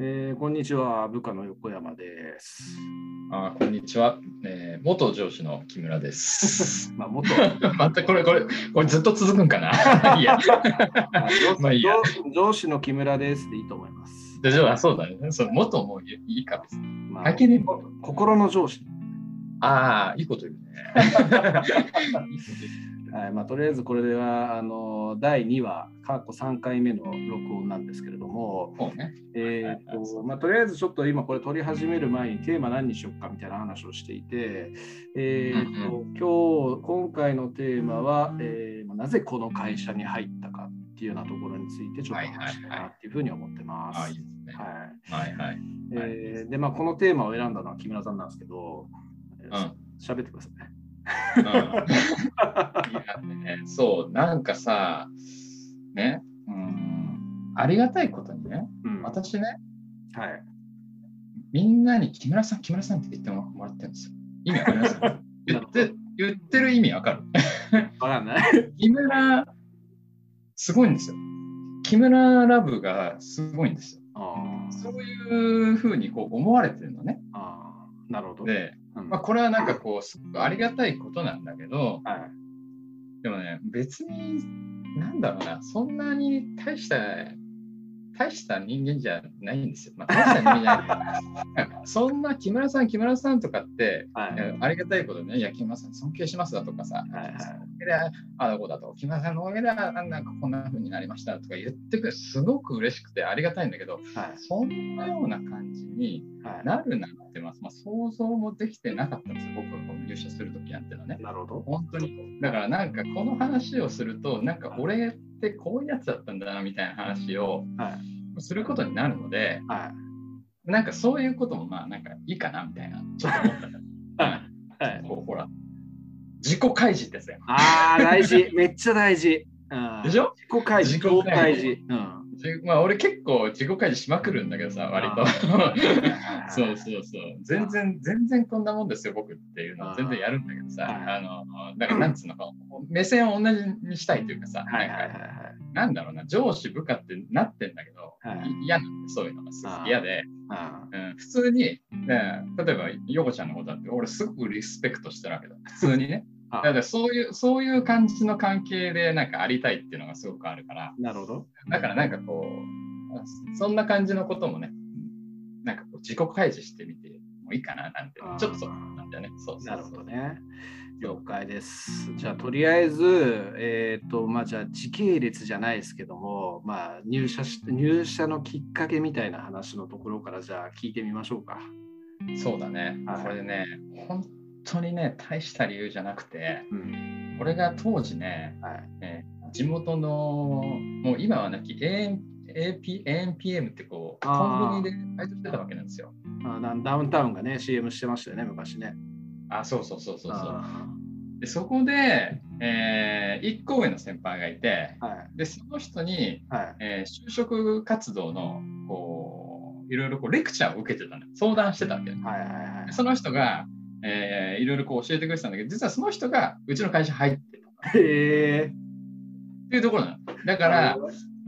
えーこんにちは、部下の横山です。あこんにちは、えー元上司の木村です。まあ、元 またこれ、これ、これずっと続くんかな？いや、まあいいや上上司の木村ですでいいと思います。大丈夫あそうだね。そう元もいいか別に。まあね心の上司。ああ、いいこと言うね。いいこと言うはいまあ、とりあえずこれではあの第2話、過去3回目の録音なんですけれども、そうね。えーとまあ、とりあえずちょっと今これ撮り始める前にテーマ何にしようかみたいな話をしていて、えーと今日今回のテーマは、えーなぜこの会社に入ったかっていうようなところについてちょっと話したいなっていうふうに思ってます。ですね。はいはいはい。えーでまあ、このテーマを選んだのは木村さんなんですけど、えーうん喋ってくださいね。うん、いやね、そう、なんかさ、ね、うん、ありがたいことにね、うん私ね、はい、みんなに木村さん、木村さんって言ってもらってるんですよ。意味わかります？言って言ってる意味わかるわかんない。木村、すごいんですよ。木村ラブがすごいんですよ。そういうふうにこう思われてるのね。あー、なるほど。で、うんまあ、これはなんかこう、すごくありがたいことなんだけど、はい、でもね、別に、なんだろうな、そんなに大した、大した人間じゃないんですよ。まあ、大した人間じゃない。そんな木村さん、木村さんとかって、はいえありがたいことね、いや、木村さん尊敬しますだとかさ、はいはい木村さんのおかげであだこうだと、木村さんのおかげであなんかこんな風になりましたとか言ってくれすごく嬉しくてありがたいんだけど、はい、そんなような感じにはい。なるなんてます、まあ、想像もできてなかったんですよ、僕が入社するときなんてのはね。なるほど。本当に。だからなんかこの話をすると、なんか俺ってこういうやつだったんだなみたいな話をはい、することになるので、はい。なんかそういうこともまあなんかいいかなみたいな、ちょっと思った。はいこうほら、自己開示ってやつやん。ああ、大事。めっちゃ大事。うんでしょ？自己開示、自己開大示事。うん。じまあ俺結構自己開示しまくるんだけどさ、割と。そうそうそう。全然、全然こんなもんですよ、僕っていうのを全然やるんだけどさ、はいあの、だからなんつうのか、目線を同じにしたいというかさ、なんかなんだろうな、上司部下ってなってんだけど、嫌なんで、そういうのがすごく嫌で、はうん、普通に、ね、例えば、ヨコちゃんのことだって、俺すごくリスペクトしてるわけだ。普通にね。い。だからそういう、そういう感じの関係でなんかありたいっていうのがすごくあるから、なるほど。だからなんかこう、あそんな感じのこともね、なんかこう自己開示してみてもいいかななんてちょっとそうなんだよね。そうなるほどね。了解です。じゃあ、とりあえず、えっ、と、まあ、じゃあ、時系列じゃないですけども、まあ、入社し、入社のきっかけみたいな話のところから、じゃあ、聞いてみましょうか。そうだねはい。これね、本当にね、大した理由じゃなくて、うん。俺が当時ね、はい。えー地元の、もう今はなき AM AP ANPM ってこう、あーコンビニでバイトしてたわけなんですよ。あダウンダウンタウンがね、CM してましたよね、昔ね。あ、そうそうそうそうそう。あでそこで、え1個上の先輩がいて、ーはい。で、その人に、はい。えー就職活動の、こう、いろいろこうレクチャーを受けてたのよ相談してたわけ。はいはいはいで。その人が、えーいろいろこう教えてくれてたんだけど、実はその人がうちの会社入ってたっへえ。ていうところなの。だから、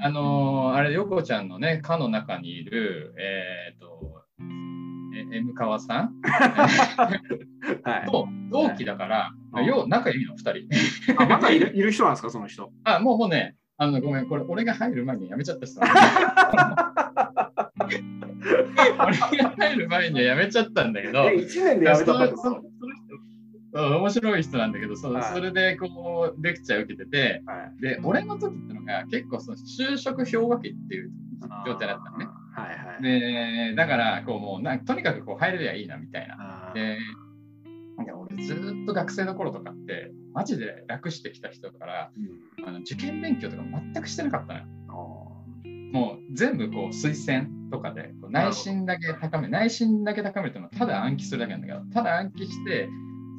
あのーあれ、横ちゃんのね、課の中にいる、えっ、と、え M 川さん？はい。と同期だから、はいよう仲いいの、二人。あまだいるいる人なんですか、その人。あ、もうもうね、あのごめん、これ俺が入る前に辞めちゃった人。俺が入る前には辞めちゃったんだけど、え、1年で辞めたんですかそのそのその人うん面白い人なんだけど、そはいそれでこうレクチャー受けてて、はい。で、俺の時ってのが結構その就職氷河期っていう状態だったのね。はいはい。で、だから、こうもうなんとにかくこう入れりゃいいなみたいな。で、俺ずっと学生の頃とかって、マジで楽してきた人から、うんあの受験勉強とか全くしてなかったのよ。あもう全部こう推薦とかでこう内心だけ高め、内心だけ高めてもただ暗記するだけなんだけど、ただ暗記して、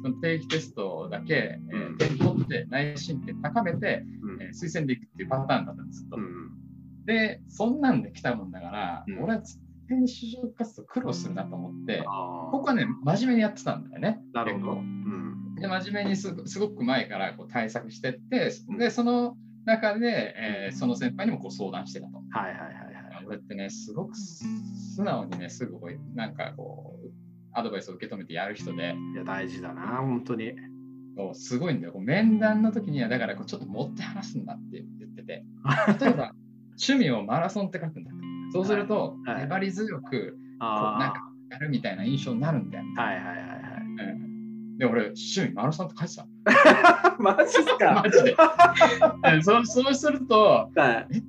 その定期テストだけ、えーうん。点取って、内心点高めて、えー推薦でいくっていうパターンだったんですと。うんで、そんなんで来たもんだから、うん。俺は絶対に就職活動苦労するなと思って、ここはね、真面目にやってたんだよね。なるほど。うん。で真面目にすごすごく前からこう対策してって、で、その中で、えーその先輩にもこう相談してたと。はいはいはいはい。うやってね、すごく素直にね、すぐなんかこう、アドバイスを受け止めてやる人で、いや、大事だな、本当に。そうすごいんだよ。面談の時には、だからこうちょっと持って話すんだって言ってて、例えば、趣味をマラソンって書くんだと。そうすると、粘り強く、こうあなんかやるみたいな印象になるんだよ。あ。はいはいはいはい。うんで、俺、趣味マラソンって書いてた。マジっすか？マジで。でそうそうすると、はい。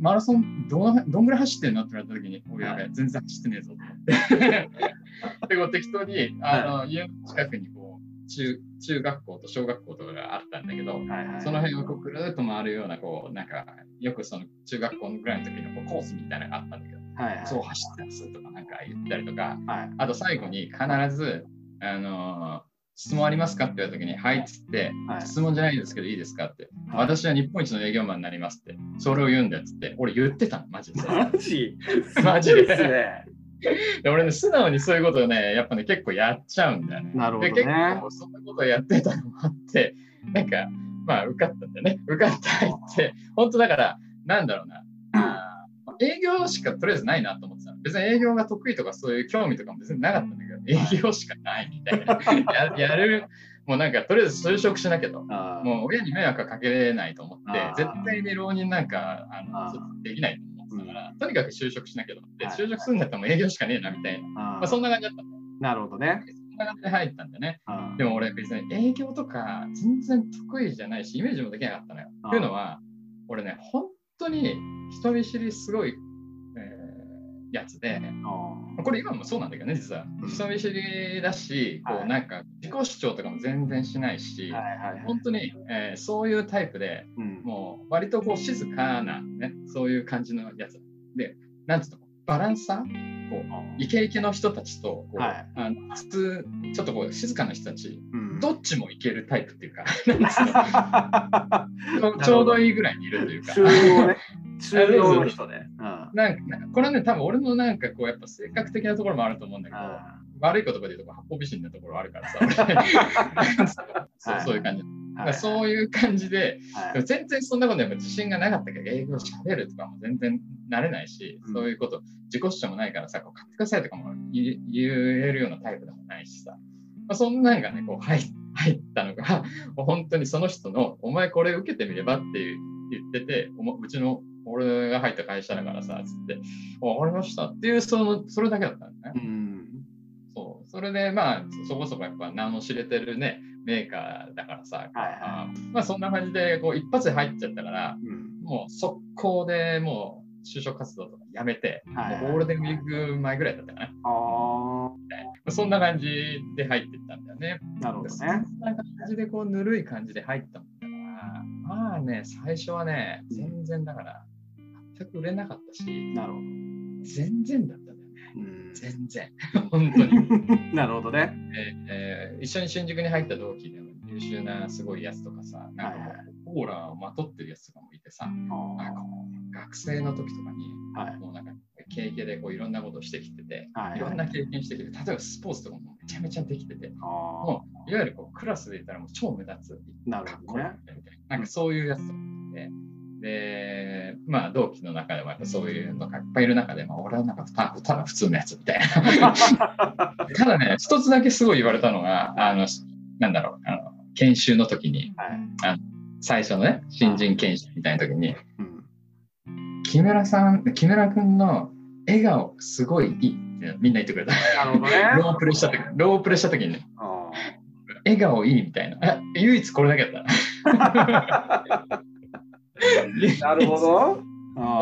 マラソンどんどんぐらい走ってんの？って言われた時に、おいやべえ、全然走ってねえぞって。で、こう適当に、あの、家の近くにこう中、中学校と小学校とかがあったんだけど、はいはい。その辺をこうぐるーっと回るような、こう、なんか、よくその中学校ぐらいの時のこうコースみたいなのがあったんだけど、はいはい。そう走ってますとかなんか言ったりとか、はい。あと最後に必ず、あのー質問ありますか？って言われた時に、はいっつって、はい質問じゃないですけどいいですか？って、はい私は日本一の営業マンになりますって、それを言うんだよっつって、俺言ってたの、マジで。マジ？マジですね。で俺ね、素直にそういうことをね、やっぱね、結構やっちゃうんだよね。なるほどねで、結構そんなことをやってたのもあって、なんか、まあ、受かったんだよね。受かって入って、本当だから、なんだろうな。営業しかとりあえずないなと思って。別に営業が得意とかそういう興味とかも別になかったんだけど、営業しかないみたいな。や やる、もうなんかとりあえず就職しなきゃと。もう親に迷惑はかけれないと思って絶対に浪人なんかあのできないと思ってたから、とにかく就職しなきゃと思って、はい就職するんだったらもう営業しかねえなみたいな。あまあ、そんな感じだったの。なるほどね。そんな感じで入ったんだね。でも俺別に営業とか全然得意じゃないし、イメージもできなかったのよ。あーっていうのは、俺ね、本当に人見知りすごい、えーやつで、あこれ今もそうなんだけどね、実はうん。人見知りだし、こはいうなんか自己主張とかも全然しないし。本当に、えーそういうタイプで、うんもう割とこう静かな、ね、そういう感じのやつ。で、なんつうの、バランサー？こうイケイケの人たちとこう、はい。あの普通、ちょっとこう静かな人たち、うん。どっちもいけるタイプっていうか、ちょうどいいぐらいにいるというか。中央 ね。中央の人ね。うん。なんかこれはね、多分俺のなんかこう、やっぱ性格的なところもあると思うんだけど、あ悪い言葉で言うと八方美人なところあるからさ、俺。そうそういう感じ。ーだからそういう感じで、はい全然そんなことやっぱ自信がなかったけど、英語しゃべるとかも全然慣れないし、うんそういうこと、自己主張もないからさ、こう買ってくださいとかも言言えるようなタイプでもないしさ、まあ、そんなんがね、こう入入ったのが、もう本当にその人の、お前これ受けてみればっていう言ってて、うちの俺が入った会社だからさ、つって、あわかりましたっていう、その、それだけだったんだね。うん。そう。それで、まあ、そこそこやっぱ名の知れてるね、メーカーだからさ、はいあまあそんな感じで、こう、一発で入っちゃったから、うん。もう速攻でもう就職活動とかやめて、はいもうゴールデンウィーク前ぐらいだったかな。あそんな感じで入ってったんだよね。あ、なるほどそね。んな感じで、こう、ぬるい感じで入ったんだから、まあね、最初はね、全然だから、全く売れなかったし、なるほど。全然だったんだよね。うん全然。本当に。なるほどね。えー一緒に新宿に入った同期でも優秀なすごいやつとかさ、なんかオーラをまとってるやつとかもいてさ、あなんか学生の時とかに、ーはい。もうなんか経験でこういろんなことをしてきてて、はいい。ろんな経験してきて、例えばスポーツとかもめちゃめちゃできてて、あもういわゆるこうクラスで言ったらもう超目立つ、なるほどね。な、なんかそういうやつとかいて、で、まあ同期の中でもやっぱそういうのがいっぱいいる中で、まあ俺はなんかたただ普通のやつみたいな。ただね、一つだけすごい言われたのが、あの、なんだろう、あの研修の時に、はい。最初のね、新人研修みたいな時に、うん。木村さん、木村くんの笑顔すごいいいってみんな言ってくれた。なるほどね。ロープレした時、ロープレした時にね、あ笑顔いいみたいな。あ唯一これだけだった。ー なるほど。あ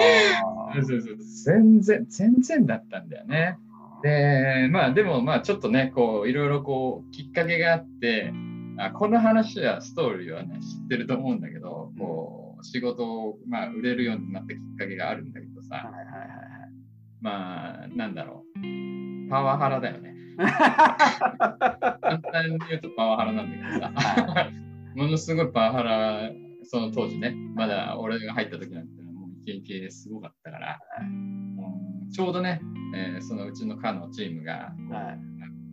そうそうそう全然、全然だったんだよね。で、まあでもまあちょっとね、こういろいろこうきっかけがあって、あこの話はストーリーはね知ってると思うんだけど、こう仕事をまあ売れるようになったきっかけがあるんだけどさ、はいはいはいはい。まあなんだろう、パワハラだよね。簡単に言うとパワハラなんだけどさ、ものすごいパワハラ、その当時ね、まだ俺が入った時なんてもうイケイケすごかったから、もうちょうどね、えーそのうちの課のチームが、はい。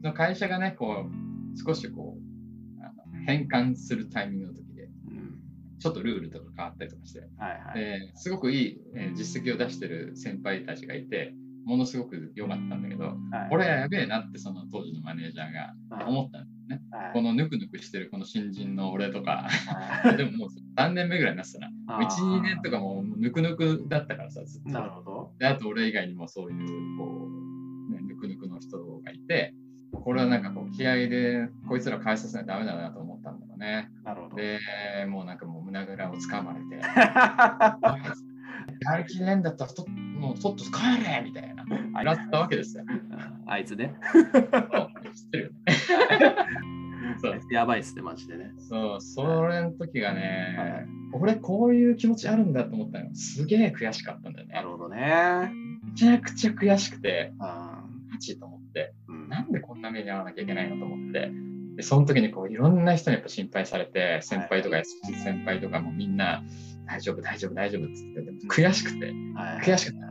その会社がね、こう少しこうあの変換するタイミングの時で、うんちょっとルールとか変わったりとかして、はいはい。ですごくいい、えー実績を出してる先輩たちがいて、ものすごく良かったんだけど、はいこれやべえなってその当時のマネージャーが思ったんだよね。はいこのぬくぬくしてるこの新人の俺とか、はいでももう3年目ぐらいになってたな。あー1、2年とかもうぬくぬくだったからさ、ずっと。なるほど。であと俺以外にもそういう、こう、ね、ぬくぬくの人がいて、これはなんかこう気合でこいつら返させないとダメだなと思ったんだろうね。なるほど。で、もうなんかもう胸ぐらをつかまれて、やる気ねえんだったらともうとっとと帰れみたいな、なったわけですよ。あいつね。知ってる。そう やばいっすね、マジでね。そう、それの時がね、はい俺こういう気持ちあるんだと思ったの。すげえ悔しかったんだよねなる。ほどね。めちゃくちゃ悔しくて、あマジと思って、ーうんなんでこんな目に遭わなきゃいけないのと思って、でその時にこういろんな人にやっぱ心配されて、先輩とか先輩とかもみんな大丈夫、大丈夫、大丈夫っつって、でも悔しくて、はい悔しかったのね。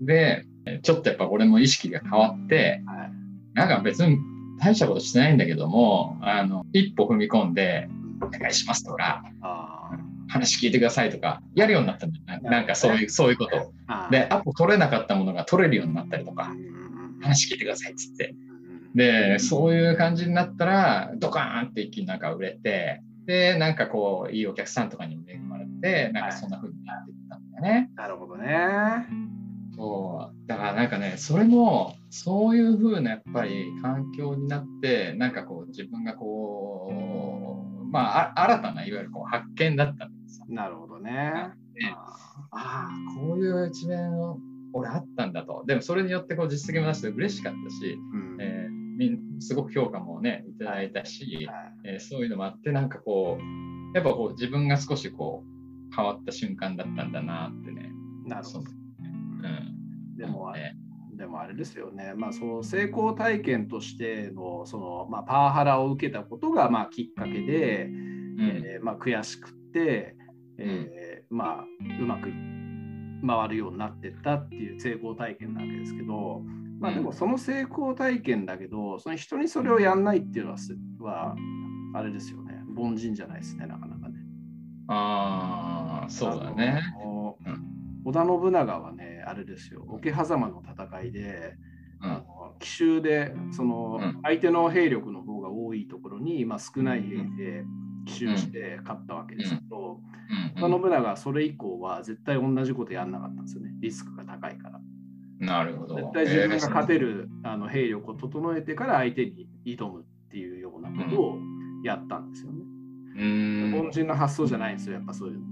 で、ちょっとやっぱ俺も意識が変わって、はいなんか別に大したことしてないんだけども、あの一歩踏み込んで、お願いしますとか、あ話聞いてくださいとか、やるようになったんだよね。なんかそういう、そういうことで、アポ取れなかったものが取れるようになったりとか話聞いてくださいっつって。うんで、そういう感じになったら、ドカーンって一気になんか売れて、で、なんかこう、いいお客さんとかにも恵まれて、なんかそんな風になっていったんだよね。なるほどね。そう。だからなんかね、それも、そういう風なやっぱり環境になって、なんかこう、自分がこう、まあ、あ新たないわゆるこう発見だったんですよ。なるほどね。ねあああ、こういう一面を俺あったんだと。でもそれによってこう実績も出して嬉しかったし、ーうんえーすごく評価もね、いただいたし、はいえーそういうのもあって、なんかこう、やっぱこう自分が少しこう変わった瞬間だったんだなってね。なるほど。うん。でも、ねで。もあれですよね、まあ、そう成功体験としてのその、まあ、パワハラを受けたことがまあきっかけで、うん。えーまあ、悔しくって、えーまあ、うまく回るようになってったっていう成功体験なわけですけど、まあ、でもその成功体験だけどその人にそれをやんないっていうのはすはあれですよね。凡人じゃないですねなかなかね。ああ、そうだね。織田信長はねあれですよ。桶狭間の戦いで、うん。あの奇襲でそのうん。相手の兵力の方が多いところに、まあ、少ない兵で奇襲して勝ったわけですけど、うん。信長はそれ以降は絶対同じことやんなかったんですよね。リスクが高いから。なるほど。絶対自分が勝てる、あの兵力を整えてから相手に挑むっていうようなことをやったんですよね。えーうん。凡人の発想じゃないんですよ、やっぱそういうの。も。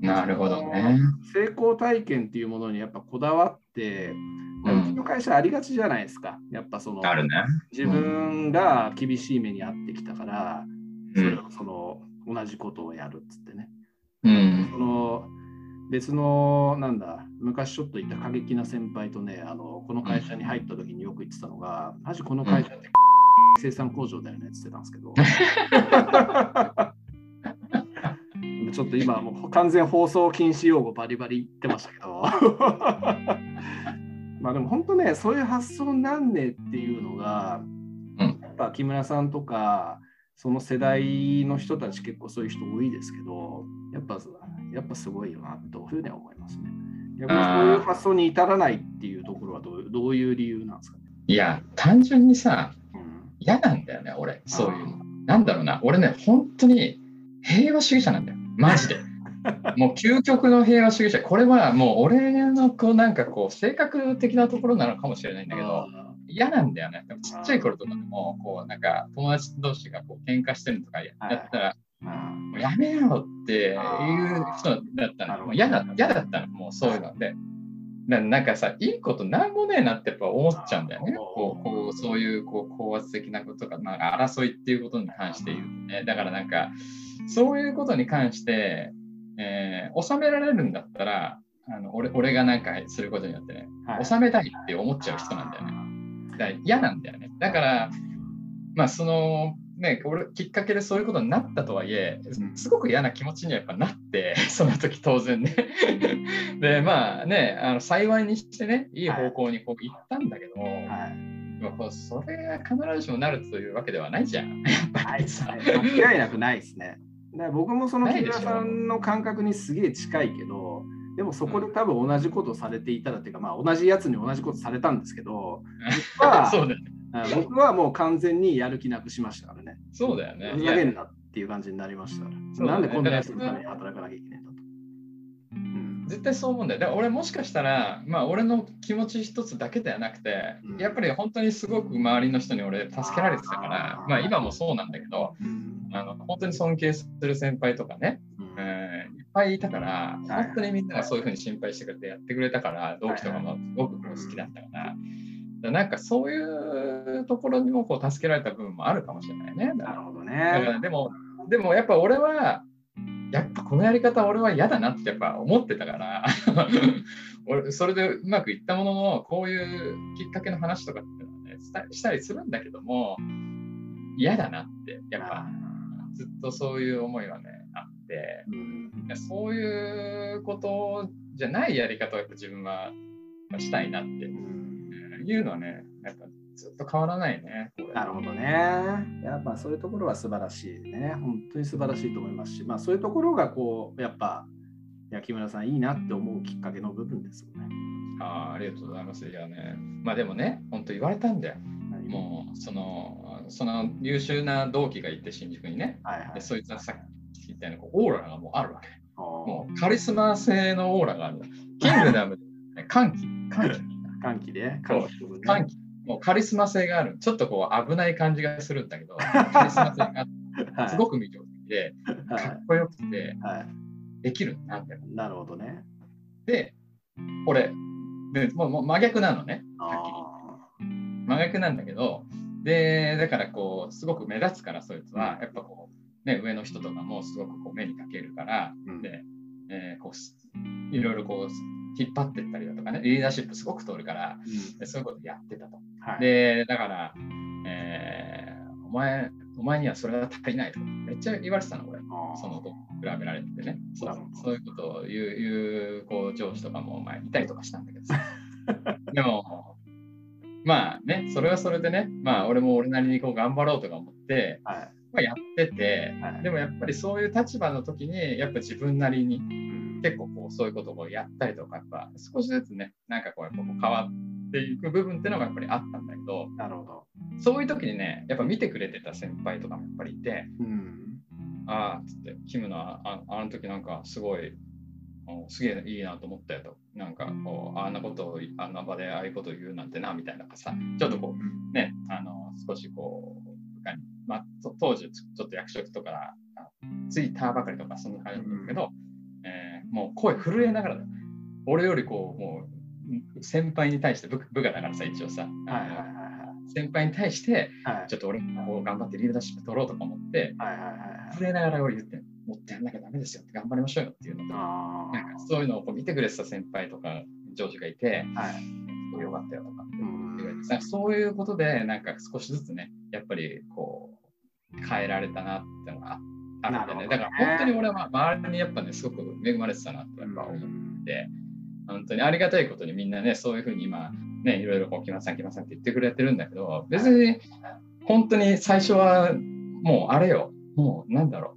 なるほどね。成功体験っていうものにやっぱこだわって、ううんちの会社ありがちじゃないですか。やっぱそのあるね。自分が厳しい目に遭ってきたから、それうんをその同じことをやるっつってね。うんその別のなんだ昔ちょっといた過激な先輩とねあのこの会社に入った時によく言ってたのが、マジこの会社って生産工場だよねって言ってたんですけど ちょっと今もう完全放送禁止用語バリバリ言ってましたけど まあでも本当ねそういう発想なんねっていうのが、うんやっぱ木村さんとかその世代の人たち結構そういう人多いですけどやっぱやっぱすごいよなというふうには思いますね。逆にそういう発想に至らないっていうところはどうどういう理由なんですか？ね。いや、単純にさ、うん嫌なんだよね、俺。そういうの。なんだろうな。俺ね、本当に平和主義者なんだよ。マジで。もう究極の平和主義者。これはもう俺のこうなんかこう性格的なところなのかもしれないんだけど、あ嫌なんだよね。でもちっちゃい頃とかでも、こうなんか友達同士がこう喧嘩してるのとかやったら、もうやめようっていう人だったの。もう嫌だ嫌だったの、もうそういうので。ななんかさ、いいことなんもねえなってやっぱ思っちゃうんだよね。こうこうそういうこう高圧的なこととか、まあ、争いっていうことに関して言うとね。だからなんか、そういうことに関して、えー収められるんだったら、あの俺俺がなんかすることによってね、はい収めたいって思っちゃう人なんだよね。だ嫌なんだよね。だから、まあその、ね、俺きっかけでそういうことになったとはいえうん、すごく嫌な気持ちにはやっぱなって、その時当然ね。で、まあね、あの幸いにしてね、いい方向にこう行ったんだけど、はいそれが必ずしもなるというわけではないじゃん。やっぱりさ。間違いなくないですね。ね、僕もその木村さんの感覚にすげえ近いけど、でもそこで多分同じことされていたらっていうか、まあ同じやつに同じことされたんですけど、僕は そうだよね。僕はもう完全にやる気なくしましたからね。そうだよね。ふざけんなっていう感じになりましたなんでこんなやつのために働かなきゃいけないんだ絶対そう思うんだよ。だから俺もしかしたら、まあ俺の気持ち一つだけではなくて、うん。やっぱり本当にすごく周りの人に俺助けられてたからまあ今もそうなんだけど、うん。あの本当に尊敬する先輩とかね、うん。えーいっぱいいたから、はい。本当にみんながそういうふうに心配してくれてやってくれたから、同期とかもすごくこう好きだったから、なんかそういうところにもこう助けられた部分もあるかもしれないね。なるほどね。でも、でもやっぱ俺は、やっぱこのやり方俺は嫌だなってやっぱ思ってたから、俺それでうまくいったものの、こういうきっかけの話とかってのはね、したりするんだけども、嫌だなって、やっぱずっとそういう思いはね、あって、そういうことじゃないやり方をやっぱ自分はしたいなってうん。いうのはね、やっぱずっと変わらないね。なるほどね。やっぱそういうところは素晴らしいね。本当に素晴らしいと思いますし、まあそういうところがこう、やっぱ、木村さんいいなって思うきっかけの部分ですよね。あーありがとうございます。いやね、まあでもね、本当言われたんだよ。何もうそのその優秀な同期がいて新宿にね、はいはいで。そいつはさっき言ったようにこうオーラがもうあるわけ。ももうカリスマ性のオーラがある。キングダムで、ね、歓喜、歓喜、歓喜で、歓喜。もうカリスマ性がある。ちょっとこう危ない感じがするんだけど、カリスマ性があってはいすごく魅力的で、かはっこよくてい。はい。できるなって。なるほどね。で、俺、でもうもう真逆なのね。はっきりあ真逆なんだけど、で、だからこう、すごく目立つから、そいつは、やっぱこう、ね、上の人とかもすごくこう目にかけるから、ーうんで、えーこうす、いろいろこう、引っ張ってったりだとかね、リーダーシップすごく通るから、うんでそういうことやってたと。はい。で、だから、えーお前、お前にはそれは足りないとか、めっちゃ言われてたの、俺。そのと比べられててね。そうそういうことを言う言うこう上司とかもまあいたりとかしたんだけどさ。でも、まあね、それはそれでね、まあ俺も俺なりにこう頑張ろうとか思って、はい。まあ、やってて、はいでもやっぱりそういう立場の時に、やっぱ自分なりにうん結構こうそういうことをやったりとか、やっぱ少しずつね、なんかこうやっぱこう変わっていく部分っていうのがやっぱりあったんだけど、なるほど。そういう時にね、やっぱ見てくれてた先輩とかもやっぱりいて、うん。ああ、つって、キムのあああの時なんかすごい、おすげえいいなと思ったよと。なんかこう、あんなことを、あんな場でああいうことを言うなんてな、みたいなさ、ちょっとこう、ね、あの、少しこう、まあ、と当時ちょっと役職とか、あついたばかりとか、そんな感じだけど、えーもう声震えながら俺よりこう、もう、先輩に対して部部下だからさ、一応さ、あのはいはいはい先輩に対して、はい。ちょっと俺こう頑張ってリーダーシップ取ろうとか思って、はいはいはいはい。震えながら俺言って、もっとやんなきゃダメですよって頑張りましょうよっていうのと、あなんかそういうのをこう見てくれてた先輩とか上司がいて、あ。はい。よかったよとかってうん言れてそういうことで、なんか少しずつね、やっぱりこう、変えられたなってのがあるんでね。ねだから本当に俺は周りにやっぱね、すごく恵まれてたなってやっぱ思って、本当にありがたいことにみんなね、そういうふうに今、ね、いろいろこう、木村さん、木村さんって言ってくれてるんだけど、別に本当に最初はもうあれよ、もうなんだろう、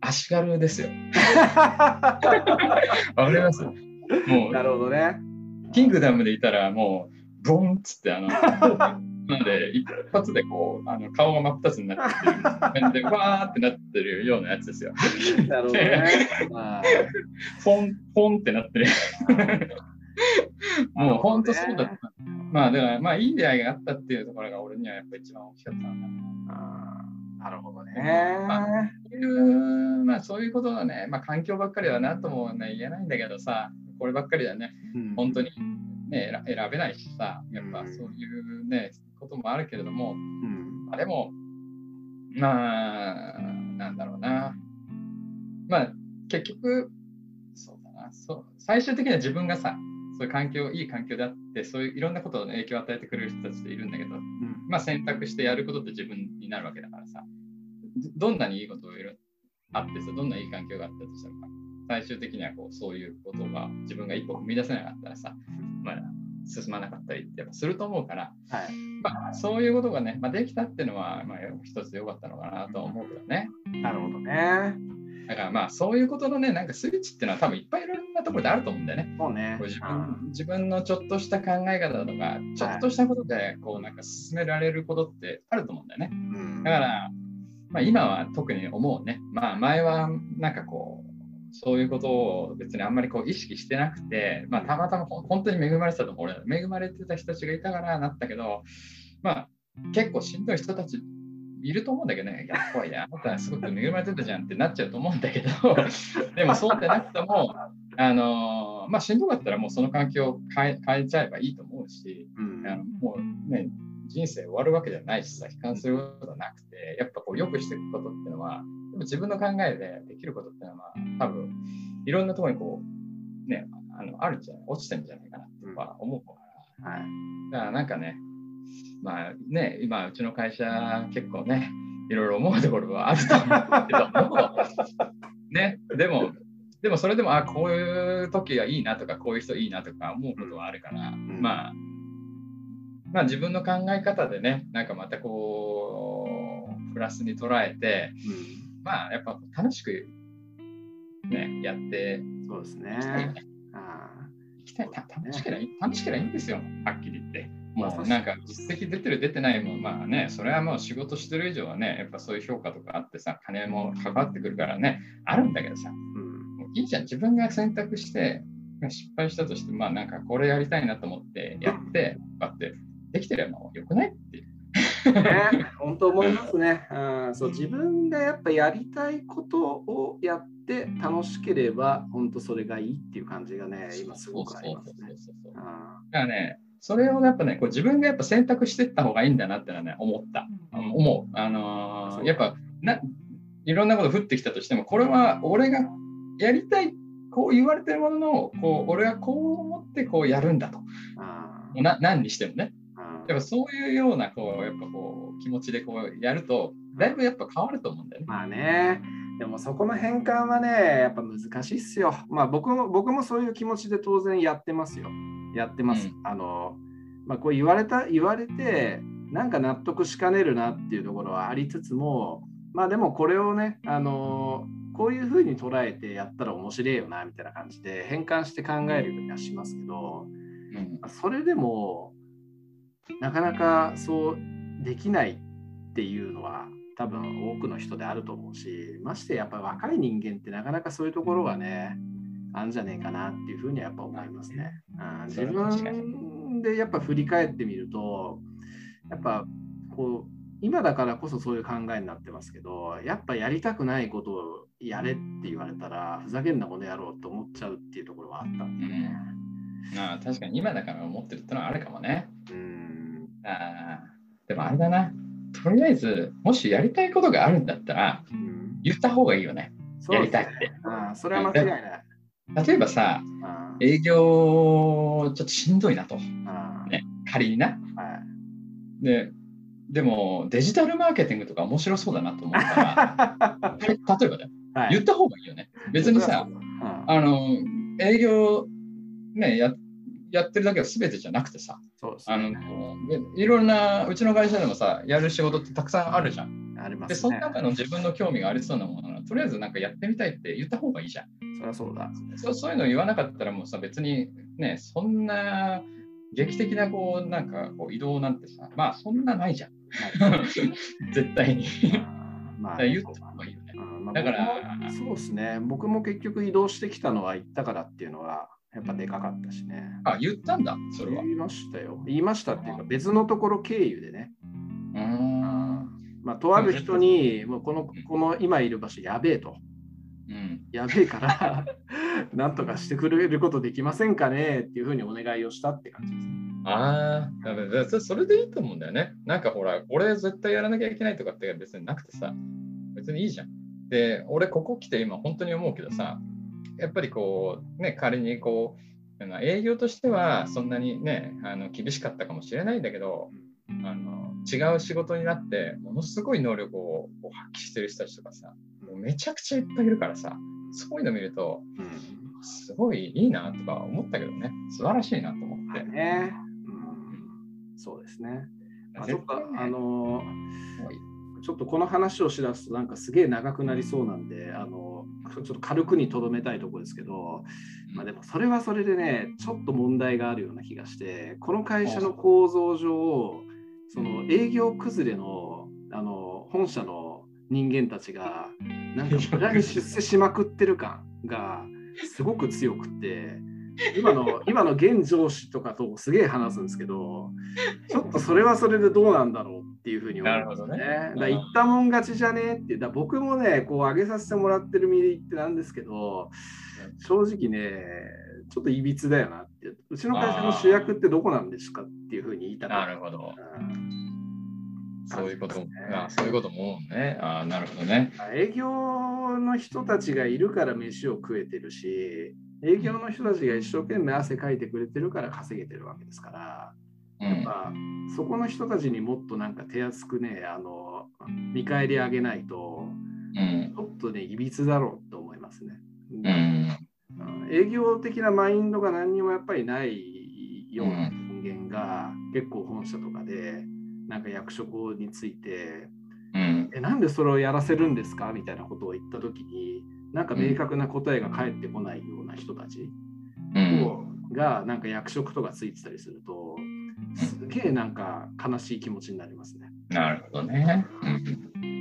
足軽ですよ。わかります？もうなるほどね。キングダムでいたらもう、ボンっつって、あの、なんで、一発でこう、あの顔が真っ二つになってる。で、わーってなってるようなやつですよ。なるほどね。まポン、ポンってなってる。もう本当そうだった。まあ、だから、まあ、いい出会いがあったっていうところが俺にはやっぱ一番大きかったんだな。あなるほどね。そういう、まあ、そういうことはね、まあ、環境ばっかりはなとも、ね、言えないんだけどさ、こればっかりはね、うん本当に、ね、選選べないしさ、やっぱそういうね、こともあるけれども、うん。まあ、でも、まあ、なんだろうな。まあ、結局、そうだな。そう、最終的には自分がさ、そういう環境、いい環境であって、そういういろんなことの影響を与えてくれる人たちっているんだけど、うん。まあ選択してやることって自分になるわけだからさ、どんなにいいことをいろあってさ、どんないい環境があったとしても、最終的にはこうそういうことが自分が一歩踏み出せなかったらさ、まあ、進まなかったりってやっぱすると思うから、はい。まあ、そういうことがね、まあ、できたっていうのは、まあ、一つ良かったのかなとは思うけどね。なるほどね。だからまあそういうことのね、なんかスイッチっていうのは多分いっぱいいろんなところであると思うんだよね。そうね。自う分ん自分のちょっとした考え方とか、ちょっとしたことでこうなんか進められることってあると思うんだよね。うんだから、まあ、今は特に思うね。まあ前はなんかこう、そういうことを別にあんまりこう意識してなくて、まあたまたま本当に恵まれてたと思う。俺。恵まれてた人たちがいたからなったけど、まあ結構しんどい人たちいると思うんだけどね、いや、怖いね、あなたすごく恵まれてたじゃんってなっちゃうと思うんだけど、でもそうでなくても、あのまあしんどかったらもうその環境を変え変えちゃえばいいと思うし、うん。あのもうね、人生終わるわけじゃないしさ、悲観することはなくて、やっぱこう、良くしていくことっていうのは、でも自分の考えでできることっていうのは、多分、いろんなところにこう、ね、あのあるんじゃない、落ちてるんじゃないかなっては思うから、はい。だからなんかね、まあね、今、うちの会社、結構ね、いろいろ思うところはあると思うけども、ね、でも、でもそれでも、あ、こういう時がいいなとか、こういう人いいなとか思うことはあるから、ん。まあ、まあ自分の考え方でね、なんかまたこう、プラスに捉えて、まあやっぱ楽しくね、やってうんそうですね。きたいた楽しければいい楽しければいいんですよ、はっきり言って。まあもうなんか実績出てる出てないもまあね、それはもう仕事してる以上はね、やっぱそういう評価とかあってさ、金もかかってくるからね、あるんだけどさ、ーうん。もういいじゃん、自分が選択して、失敗したとして、まあなんかこれやりたいなと思ってやって、こうやってできてればよくないっていう。ね、本当思いますね、うんそう。自分がやっぱやりたいことをやって楽しければ、本当それがいいっていう感じがね、今すごくありますね。だからね、それをやっぱね、こう自分がやっぱ選択していった方がいいんだなってのはね、思った。あの思う。あのーやっぱないろんなこと降ってきたとしても、これは俺がやりたい、こう言われてるものの、こう俺はこう思ってこうやるんだと。あな何にしてもね。あやっぱそういうようなこうやっぱこう気持ちでこうやると、だいぶやっぱ変わると思うんだよね。まあね、でもそこの変換はね、やっぱ難しいっすよ。まあ僕も僕もそういう気持ちで当然やってますよ。やってます。うあの、まあこう言われた、言われて、なんか納得しかねるなっていうところはありつつも、まあでもこれをね、あのこういうふうに捉えてやったら面白いよなみたいな感じで変換して考えるようにはしますけど、うんそれでもなかなかそうできないっていうのは多分多くの人であると思うしましてやっぱり若い人間ってなかなかそういうところがねあんじゃねえかなっていうふうにはやっぱ思いますね。うん自分でやっぱ振り返ってみるとやっぱこう今だからこそそういう考えになってますけどやっぱやりたくないことをやれって言われたらふざけんなこの野郎と思っちゃうっていうところはあったんでね。まあ確かに今だから思ってるってのはあるかもね。うんあーでもあれだな。とりあえず、もしやりたいことがあるんだったら、うん言った方がいいよね。ねやりたいってそれは間違いない。例えばさ、あ営業ちょっとしんどいなと。あね、仮にな。はいで、でもデジタルマーケティングとか面白そうだなと思ったら、例えばだよはい言った方がいいよね。別にさ、うんあの、営業、ね、ややってるだけは全てじゃなくてさ、そうですあのね。いろんな、うちの会社でもさ、やる仕事ってたくさんあるじゃん。で、ありますね。その中の自分の興味がありそうなものは、とりあえずなんかやってみたいって言った方がいいじゃん。そりゃそうだ。そうそういうの言わなかったらもうさ、別にね、そんな劇的なこう、なんかこう移動なんてさ、まあそんなないじゃん。絶対に。まあ、だから言った方がいいよね。だからそうですね。僕も結局移動してきたのは行ったからっていうのは、やっぱでかかったしね。あ、言ったんだ、それは。言いましたよ。言いましたっていうか、別のところ経由でね。うーん。まあ、とある人に、もうこのこの今いる場所やべえと。うん。やべえから、なんとかしてくれることできませんかねっていうふうにお願いをしたって感じですね。ああ、そそれでいいと思うんだよね。なんかほら、これ絶対やらなきゃいけないとかって別になくてさ、別にいいじゃん。で、俺ここ来て今本当に思うけどさ、やっぱりこう、ね、仮にこう、あの営業としてはそんなにね、あの厳しかったかもしれないんだけど、あの違う仕事になって、ものすごい能力を発揮してる人たちとかさ、もうめちゃくちゃいっぱいいるからさ、そういうの見ると、うんすごいいいなとか思ったけどね、素晴らしいなと思って。ね、うん、そうですね。まあ、あのちょっとこの話をしだすとなんかすげえ長くなりそうなんであのちょっと軽くにとどめたいところですけど、まあ、でもそれはそれでねちょっと問題があるような気がしてこの会社の構造上その営業崩れのあの本社の人間たちがなんか無駄に出世しまくってる感がすごく強くって今の今の現上司とかとすげえ話すんですけどちょっとそれはそれでどうなんだろうっていうふうに思いますね。ねだ言ったもん勝ちじゃねってだ僕もねこう上げさせてもらってる身ってなんですけど正直ねちょっといびつだよなってうちの会社の主役ってどこなんですかっていうふうに言いたかった。なるほど。そういうこと、ね、あそういうこともね。あなるほどね。営業の人たちがいるから飯を食えてるし、営業の人たちが一生懸命汗かいてくれてるから稼げてるわけですから、やっぱ、そこの人たちにもっとなんか手厚くね、あの見返り上げないと、うん、ちょっとね、いびつだろうと思いますね。うん、営業的なマインドが何にもやっぱりないような人間が、結構本社とかで、なんか役職について、うん、えなんでそれをやらせるんですか？みたいなことを言った時になんか明確な答えが返ってこないような人たちを、うん、がなんか役職とかついてたりするとすげえなんか悲しい気持ちになりますね。なるほどね。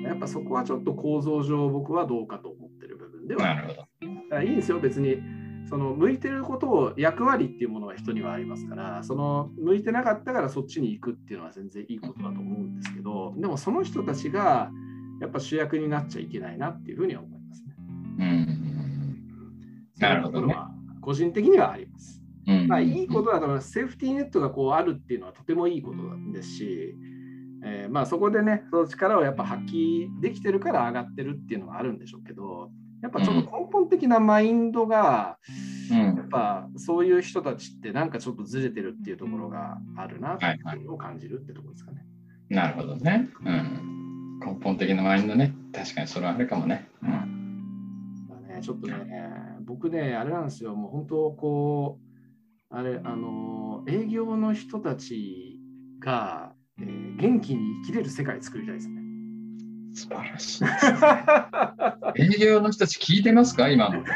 やっぱそこはちょっと構造上僕はどうかと思ってる部分ではなるほど。だからいいんですよ別にその向いてることを役割っていうものが人にはありますからその向いてなかったからそっちに行くっていうのは全然いいことだと思うんですけどでもその人たちがやっぱ主役になっちゃいけないなっていうふうには思いますね。うん、なるほど、ね、個人的にはあります。うん、まあ、いいことだと思います。セーフティーネットがこうあるっていうのはとてもいいことですし、えー、まあそこでね、その力をやっぱ発揮できてるから上がってるっていうのはあるんでしょうけど、やっぱちょっと根本的なマインドが、うん、やっぱそういう人たちってなんかちょっとずれてるっていうところがあるなっていうのを感じるってところですかね。はいはい、なるほどね、うん。根本的なマインドね。確かにそれはあるかもね。うん、ねちょっとね、僕ね、あれなんですよ、もう本当こう、あれ、あの、営業の人たちが、えー、元気に生きれる世界作りたいですね。素晴らしい。営業の人たち聞いてますか？今の。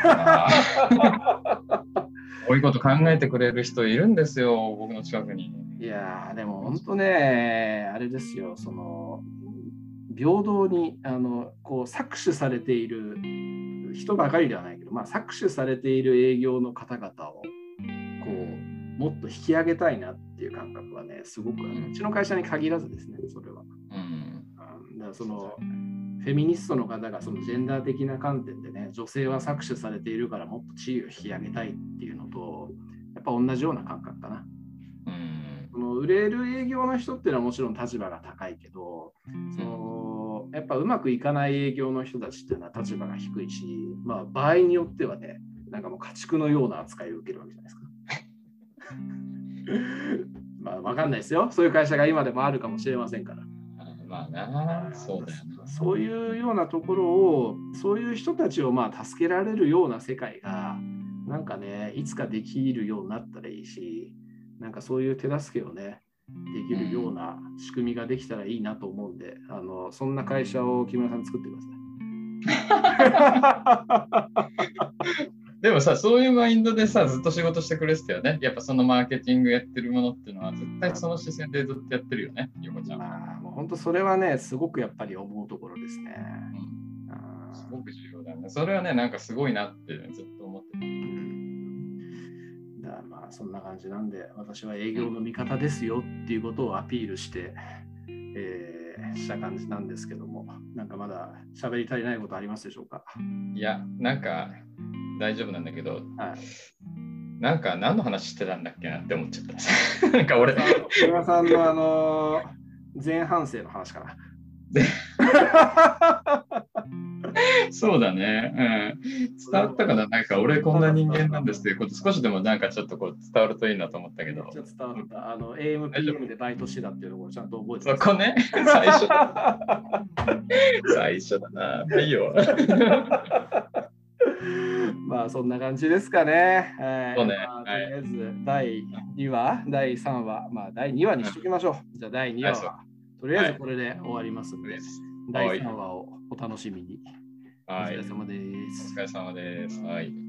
こういうこと考えてくれる人いるんですよ、僕の近くに。いやでも本当ね、あれですよ、その平等にあのこう搾取されている人ばかりではないけど、まあ、搾取されている営業の方々をこうもっと引き上げたいなっていう感覚はね、すごく、うちの会社に限らずですね、それは。だそのフェミニストの方がそのジェンダー的な観点でね女性は搾取されているからもっと地位を引き上げたいっていうのとやっぱ同じような感覚かな。うん。その売れる営業の人っていうのはもちろん立場が高いけどそのやっぱうまくいかない営業の人たちっていうのは立場が低いし、まあ、場合によってはねなんかもう家畜のような扱いを受けるわけじゃないですか。まあ分かんないですよそういう会社が今でもあるかもしれませんから。まあな、そうだよな。そういうようなところを、そういう人たちをまあ助けられるような世界が、なんかね、いつかできるようになったらいいし、なんかそういう手助けをね、できるような仕組みができたらいいなと思うんで、あのそんな会社を木村さん作ってください。でもさ、そういうマインドでさ、ずっと仕事してくれてたよね。やっぱそのマーケティングやってるものっていうのは、絶対その視線でずっとやってるよね、横ちゃん。まあ、もう本当それはね、すごくやっぱり思うところですね。うん、すごく重要だよね。それはね、なんかすごいなってずっと思ってた。だまあそんな感じなんで、私は営業の味方ですよっていうことをアピールして、えー、した感じなんですけども、なんかまだ喋り足りないことありますでしょうか？いや、なんか大丈夫なんだけど、はい、なんか何の話してたんだっけなって思っちゃった。なんか俺。小山さんのあの前半生の話かな。そうだね、うん。伝わったかな？なんか俺こんな人間なんですということ少しでもなんかちょっとこう伝わるといいなと思ったけど。ちょっと伝わった。あの AMPM でバイトしてたっていうところちゃんと覚えてそこね。最初だ。最初だな。いいよ。まあそんな感じですかね。えー、そうね。まあ、とりあえず第2話、はい、第3話、まあ第2話にしときましょう。じゃあ第2話は、とりあえずこれで終わりますので、はい、第3話をお楽しみに。おはい。疲れ様です。お疲れ様です。はい。